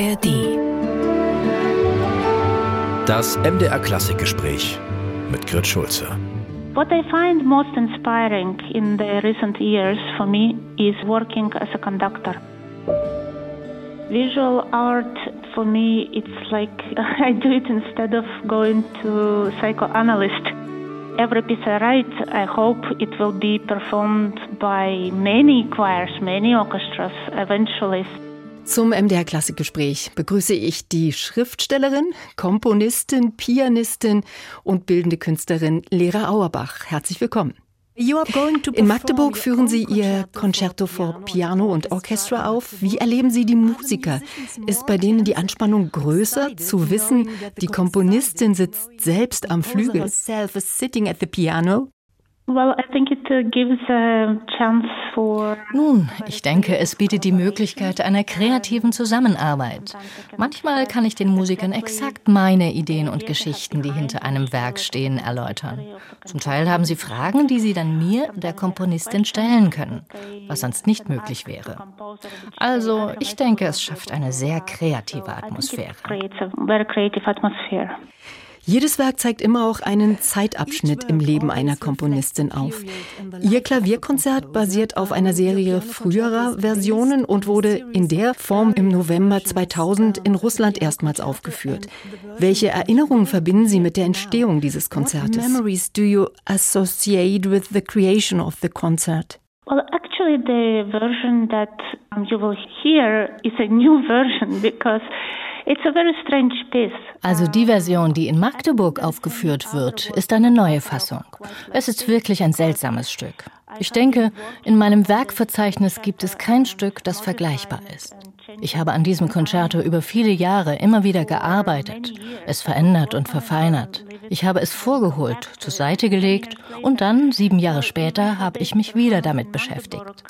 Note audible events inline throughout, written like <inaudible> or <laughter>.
ARD. Das MDR Klassikgespräch mit Grit Schulze. What I find most inspiring in the recent years for me is working as a conductor. Visual art for me it's like <laughs> I do it instead of going to psychoanalyst. Every piece I write, I hope it will be performed by many choirs, many orchestras eventually. Zum MDR Klassikgespräch begrüße ich die Schriftstellerin, Komponistin, Pianistin und bildende Künstlerin Lera Auerbach. Herzlich willkommen. In Magdeburg führen Sie Ihr Concerto for Piano und Orchestra auf. Wie erleben Sie die Musiker? Ist bei denen die Anspannung größer, zu wissen, die Komponistin sitzt selbst am Flügel? Uh, Nun, ich denke, es bietet die Möglichkeit einer kreativen Zusammenarbeit. Manchmal kann ich den Musikern exakt meine Ideen und Geschichten, die hinter einem Werk stehen, erläutern. Zum Teil haben sie Fragen, die sie dann mir, der Komponistin, stellen können, was sonst nicht möglich wäre. Also, ich denke, es schafft eine sehr kreative Atmosphäre. Jedes Werk zeigt immer auch einen Zeitabschnitt im Leben einer Komponistin auf. Ihr Klavierkonzert basiert auf einer Serie früherer Versionen und wurde in der Form im November 2000 in Russland erstmals aufgeführt. Welche Erinnerungen verbinden Sie mit der Entstehung dieses Konzertes? What memories do you associate with the creation of the concert? Well, actually, the version that you will hear is a new <laughs> version because also die Version, die in Magdeburg aufgeführt wird, ist eine neue Fassung. Es ist wirklich ein seltsames Stück. Ich denke, in meinem Werkverzeichnis gibt es kein Stück, das vergleichbar ist. Ich habe an diesem Concerto über viele Jahre immer wieder gearbeitet, es verändert und verfeinert. Ich habe es vorgeholt, zur Seite gelegt und dann, sieben Jahre später, habe ich mich wieder damit beschäftigt.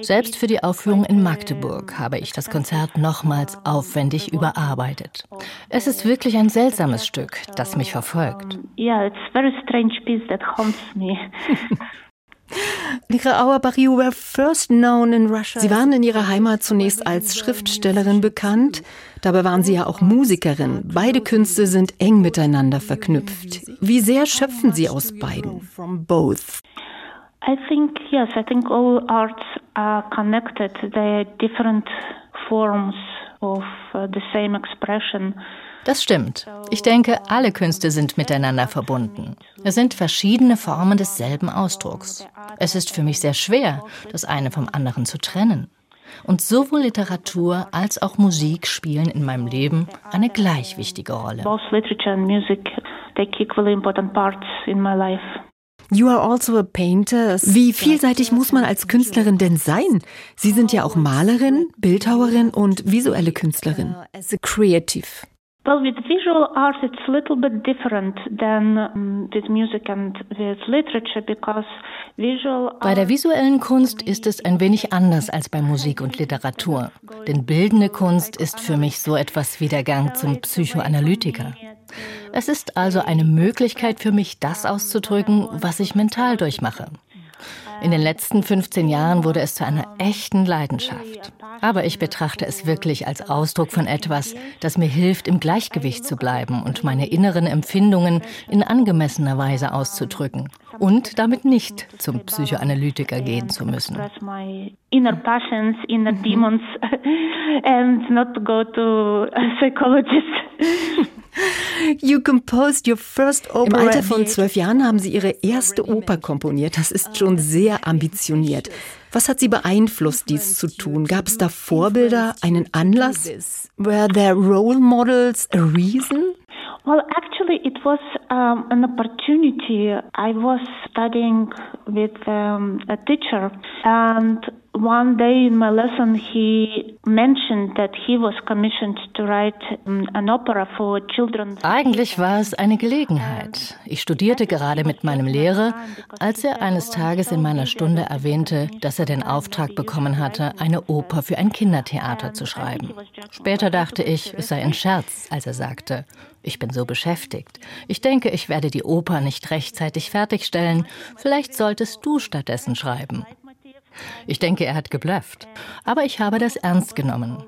Selbst für die Aufführung in Magdeburg habe ich das Konzert nochmals aufwendig überarbeitet. Es ist wirklich ein seltsames Stück, das mich verfolgt. Yeah, it's a very strange piece that haunts me. <laughs> Sie waren in ihrer Heimat zunächst als Schriftstellerin bekannt. Dabei waren Sie ja auch Musikerin. Beide Künste sind eng miteinander verknüpft. Wie sehr schöpfen Sie aus beiden? From both. I think yes, I think all arts are connected. They are different forms of uh, the same expression. Das stimmt. Ich denke, alle Künste sind miteinander verbunden. Es sind verschiedene Formen desselben Ausdrucks. Es ist für mich sehr schwer, das eine vom anderen zu trennen. Und sowohl Literatur als auch Musik spielen in meinem Leben eine gleich wichtige Rolle. Both literature and music take equally important parts in my life. You are also a painter. Wie vielseitig muss man als Künstlerin denn sein? Sie sind ja auch Malerin, Bildhauerin und visuelle Künstlerin. As a creative. Well, with visual art, it's a little bit different than um, with music and with literature because visual Bei der visuellen Kunst ist es ein wenig anders als bei <laughs> Musik und Literatur. Denn bildende Kunst ist für mich so etwas wie der Gang zum Psychoanalytiker. Es ist also eine Möglichkeit für mich, das auszudrücken, was ich mental durchmache. In den letzten 15 Jahren wurde es zu einer echten Leidenschaft. Aber ich betrachte es wirklich als Ausdruck von etwas, das mir hilft, im Gleichgewicht zu bleiben und meine inneren Empfindungen in angemessener Weise auszudrücken und damit nicht zum Psychoanalytiker gehen zu müssen. Inner passions, inner demons <laughs> and not go to psychologist. <laughs> You composed your first opera. Im Alter von zwölf Jahren haben Sie Ihre erste Oper komponiert. Das ist schon sehr ambitioniert. Was hat Sie beeinflusst, dies zu tun? Gab es da Vorbilder, einen Anlass? Were there role models, a reason? Well, actually, it was um, an opportunity. I was studying with um, a teacher, and one day in my lesson, he mentioned that he was commissioned to write an opera for children. Eigentlich war es eine Gelegenheit. Ich studierte gerade mit meinem Lehrer, als er eines Tages in meiner Stunde erwähnte, dass er den Auftrag bekommen hatte, eine Oper für ein Kindertheater zu schreiben. Später dachte ich, es sei ein Scherz, als er sagte, ich bin so beschäftigt. Ich denke, ich werde die Oper nicht rechtzeitig fertigstellen. Vielleicht solltest du stattdessen schreiben. Ich denke, er hat geblufft. Aber ich habe das ernst genommen.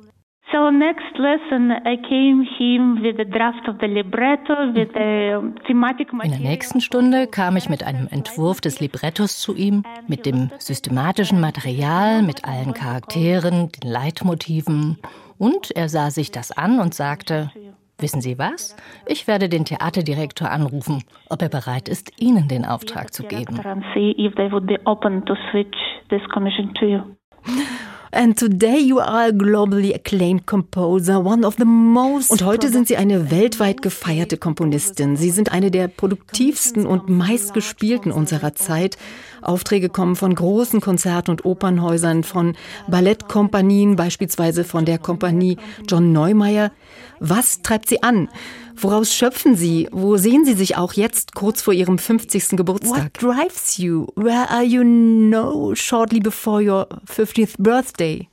So next lesson I came him with a draft of the libretto with the thematic In der nächsten Stunde kam ich mit einem Entwurf des Librettos zu ihm, mit dem systematischen Material, mit allen Charakteren, den Leitmotiven. Und er sah sich das an und sagte, Wissen Sie was? Ich werde den Theaterdirektor anrufen, ob er bereit ist, Ihnen den Auftrag zu geben. And today you are a globally acclaimed composer, one of the most Und heute sind Sie eine weltweit gefeierte Komponistin. Sie sind eine der produktivsten und meistgespielten unserer Zeit. Aufträge kommen von großen Konzert- und Opernhäusern, von Ballettkompanien, beispielsweise von der Kompanie John Neumeier. Was treibt Sie an? Woraus schöpfen Sie? Wo sehen Sie sich auch jetzt kurz vor Ihrem 50. Geburtstag? What drives you? Where are you now shortly before your 50th birthday?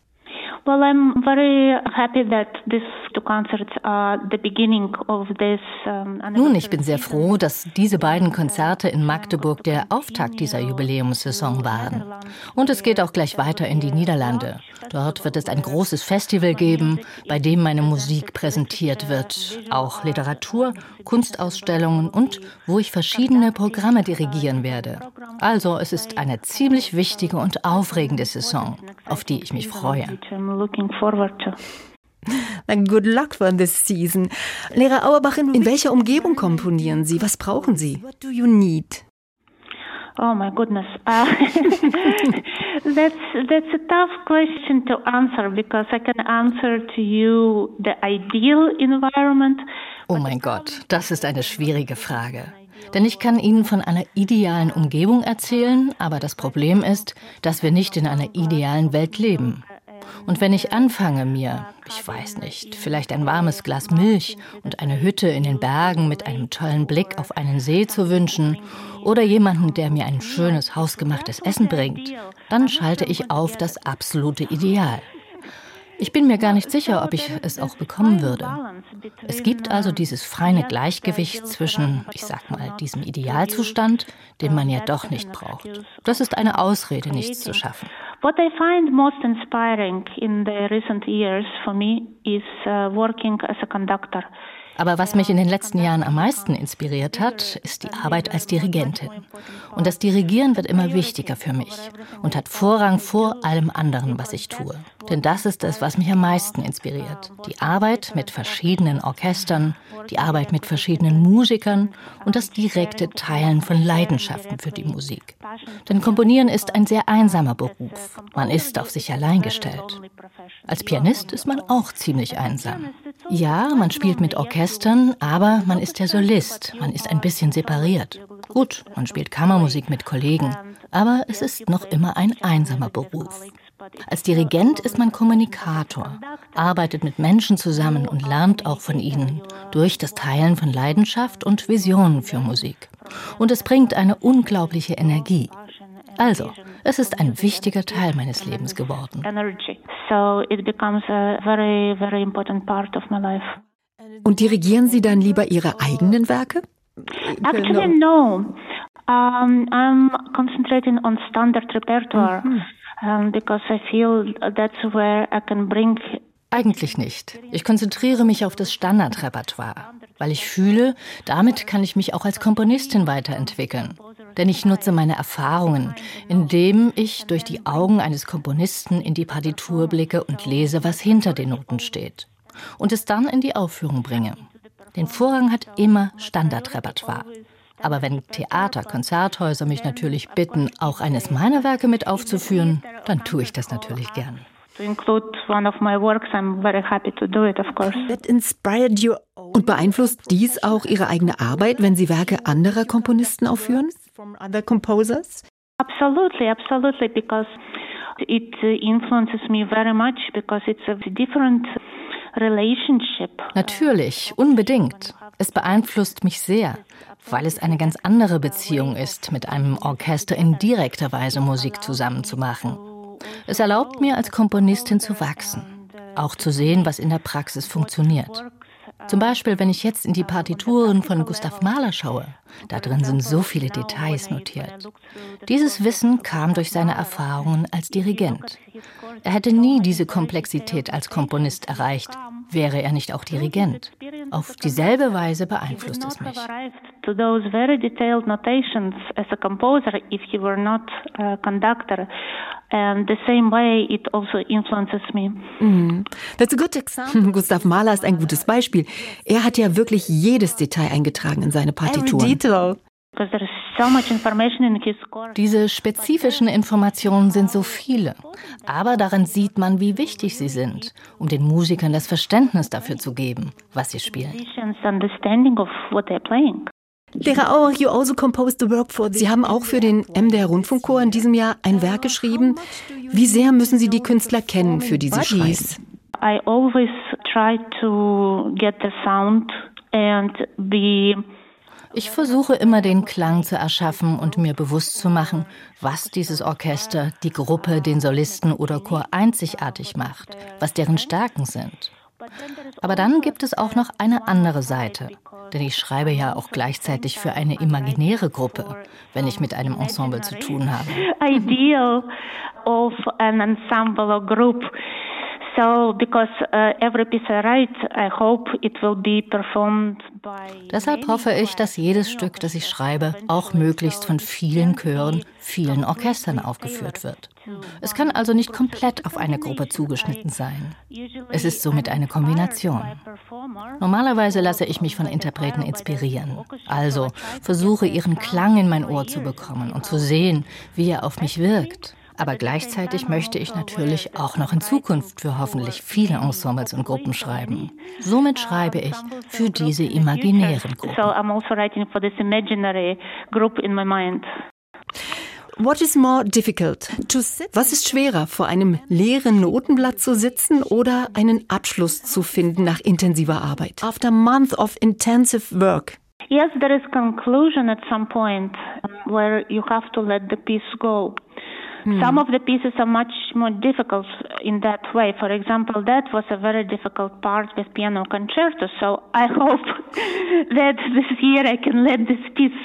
Well, I'm very happy that these two concerts are the beginning of this. Nun, ich bin sehr froh, dass diese beiden Konzerte in Magdeburg der Auftakt dieser Jubiläumssaison waren. Und es geht auch gleich weiter in die Niederlande. Dort wird es ein großes Festival geben, bei dem meine Musik präsentiert wird, auch Literatur, Kunstausstellungen und wo ich verschiedene Programme dirigieren werde. Also es ist eine ziemlich wichtige und aufregende Saison, auf die ich mich freue. Good luck for this season. Lehrer Auerbach, in welcher Umgebung komponieren Sie? Was brauchen Sie? What do you need? Oh my goodness, <laughs> uh, <laughs> that's that's a tough question to answer because I can answer to you the ideal environment. Oh mein Gott, das ist eine schwierige Frage. Denn ich kann Ihnen von einer idealen Umgebung erzählen, aber das Problem ist, dass wir nicht in einer idealen Welt leben. Und wenn ich anfange, mir, ich weiß nicht, vielleicht ein warmes Glas Milch und eine Hütte in den Bergen mit einem tollen Blick auf einen See zu wünschen oder jemanden, der mir ein schönes hausgemachtes Essen bringt, dann schalte ich auf das absolute Ideal. Ich bin mir gar nicht sicher, ob ich es auch bekommen würde. Es gibt also dieses feine Gleichgewicht zwischen, ich sag mal, diesem Idealzustand, den man ja doch nicht braucht. Das ist eine Ausrede, nichts zu schaffen. What I find most inspiring in the recent years for me is uh, working as a conductor. Aber was mich in den letzten Jahren am meisten inspiriert hat, ist die Arbeit als Dirigentin. Und das Dirigieren wird immer wichtiger für mich und hat Vorrang vor allem anderen, was ich tue. Denn das ist es, was mich am meisten inspiriert. Die Arbeit mit verschiedenen Orchestern, die Arbeit mit verschiedenen Musikern und das direkte Teilen von Leidenschaften für die Musik. Denn Komponieren ist ein sehr einsamer Beruf. Man ist auf sich allein gestellt. Als Pianist ist man auch ziemlich einsam. Ja, man spielt mit Orchestern, aber man ist der Solist. Man ist ein bisschen separiert. Gut, man spielt Kammermusik mit Kollegen, aber es ist noch immer ein einsamer Beruf. Als Dirigent ist man Kommunikator, arbeitet mit Menschen zusammen und lernt auch von ihnen durch das Teilen von Leidenschaft und Visionen für Musik. Und es bringt eine unglaubliche Energie. Also, es ist ein wichtiger Teil meines Lebens geworden. Und dirigieren Sie dann lieber Ihre eigenen Werke? Actually, no. Um, I'm concentrating on standard repertoire mhm. um, because I feel that's where I can bring eigentlich nicht. Ich konzentriere mich auf das Standardrepertoire, weil ich fühle, damit kann ich mich auch als Komponistin weiterentwickeln. Denn ich nutze meine Erfahrungen, indem ich durch die Augen eines Komponisten in die Partitur blicke und lese, was hinter den Noten steht. Und es dann in die Aufführung bringe. Den Vorrang hat immer Standardrepertoire. Aber wenn Theater, Konzerthäuser mich natürlich bitten, auch eines meiner Werke mit aufzuführen, dann tue ich das natürlich gern. Und beeinflusst dies auch Ihre eigene Arbeit, wenn Sie Werke anderer Komponisten aufführen? From other composers? Absolutely, absolutely, because it uh, influences me very much because it's a different relationship. Natürlich, unbedingt. Es beeinflusst mich sehr, weil es eine ganz andere Beziehung ist, mit einem Orchester in direkter Weise Musik zusammenzumachen. Es erlaubt mir als Komponistin zu wachsen, auch zu sehen, was in der Praxis funktioniert. Zum Beispiel, wenn ich jetzt in die Partituren von Gustav Mahler schaue. Da drin sind so viele Details notiert. Dieses Wissen kam durch seine Erfahrungen als Dirigent. Er hätte nie diese Komplexität als Komponist erreicht, wäre er nicht auch Dirigent. Auf dieselbe Weise beeinflusst es mich. To those very detailed notations as a composer if he were not a conductor. And the same way it also influences me. Mm. That's a good example. <laughs> Gustav Mahler ist ein gutes Beispiel. Er hat ja wirklich jedes Detail eingetragen in seine Partituren. Diese spezifischen Informationen sind so viele, aber daran sieht man, wie wichtig sie sind, um den Musikern das Verständnis dafür zu geben, was sie spielen. Also sie haben auch für den MDR Rundfunkchor in diesem Jahr ein Werk geschrieben. Wie sehr müssen Sie die Künstler kennen für diese Schreiben? I always try to get the sound and be ich versuche immer den Klang zu erschaffen und mir bewusst zu machen, was dieses Orchester, die Gruppe, den Solisten oder Chor einzigartig macht, was deren Stärken sind. Aber dann gibt es auch noch eine andere Seite, denn ich schreibe ja auch gleichzeitig für eine imaginäre Gruppe, wenn ich mit einem Ensemble zu tun habe. Ideal of an ensemble or group So, because uh, every piece I write, I hope it will be performed by. Deshalb hoffe ich, dass jedes Stück, das ich schreibe, auch möglichst von vielen Chören, vielen Orchestern aufgeführt wird. Es kann also nicht komplett auf eine Gruppe zugeschnitten sein. Es ist somit eine Kombination. Normalerweise lasse ich mich von Interpreten inspirieren. Also versuche ihren Klang in mein Ohr zu bekommen und zu sehen, wie er auf mich wirkt. Aber gleichzeitig möchte ich natürlich auch noch in Zukunft für hoffentlich viele Ensembles und Gruppen schreiben. Somit schreibe ich für diese imaginären Gruppen. Also What is more difficult? Was ist schwerer, vor einem leeren Notenblatt zu sitzen oder einen Abschluss zu finden nach intensiver Arbeit? After a month of intensive work. Yes, there is conclusion at some point where you have to let the piece go. Mm. Some of the pieces are much more difficult in that way. For example, that was a very difficult part with piano concerto. So I <laughs> hope that this year I can let this piece,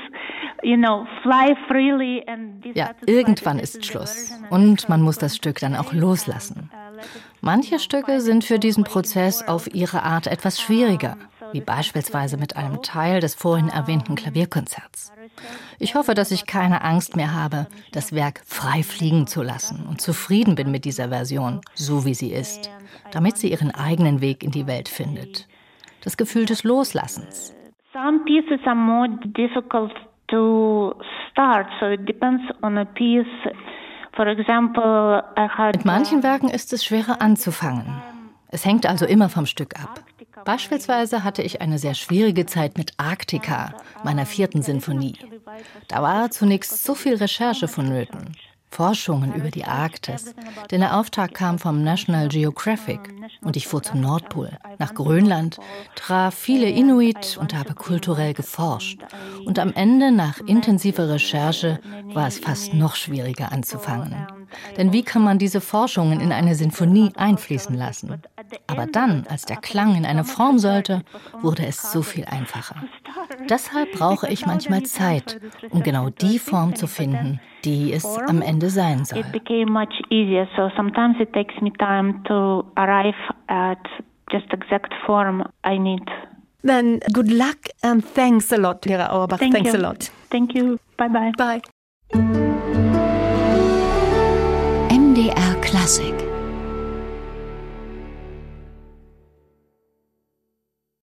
you know, fly freely and Ja, irgendwann ist Schluss und man muss das Stück dann auch loslassen. Manche Stücke sind für diesen Prozess auf ihre Art etwas schwieriger, wie beispielsweise mit einem Teil des vorhin erwähnten Klavierkonzerts. Ich hoffe, dass ich keine Angst mehr habe, das Werk frei fliegen zu lassen und zufrieden bin mit dieser Version, so wie sie ist, damit sie ihren eigenen Weg in die Welt findet. Das Gefühl des Loslassens. Some pieces are more difficult to start, so it depends on a piece. For example, I had Mit manchen Werken ist es schwerer anzufangen. Es hängt also immer vom Stück ab. Beispielsweise hatte ich eine sehr schwierige Zeit mit Arktika, meiner vierten Sinfonie. Da war zunächst so viel Recherche vonnöten. Forschungen über die Arktis. Denn der Auftrag kam vom National Geographic und ich fuhr zum Nordpol, nach Grönland, traf viele Inuit und habe kulturell geforscht. Und am Ende, nach intensiver Recherche, war es fast noch schwieriger anzufangen. Denn wie kann man diese Forschungen in eine Sinfonie einfließen lassen? Aber dann, als der Klang in eine Form sollte, wurde es so viel einfacher. Deshalb brauche ich manchmal Zeit, um genau die Form zu finden, die es am Ende sein soll. It became much easier, so sometimes it takes me time to arrive at just exact form I need. Then good luck and thanks a lot, Lehrer Auerbach. Thank thanks you. a lot. Thank you. Bye bye. Bye. Classic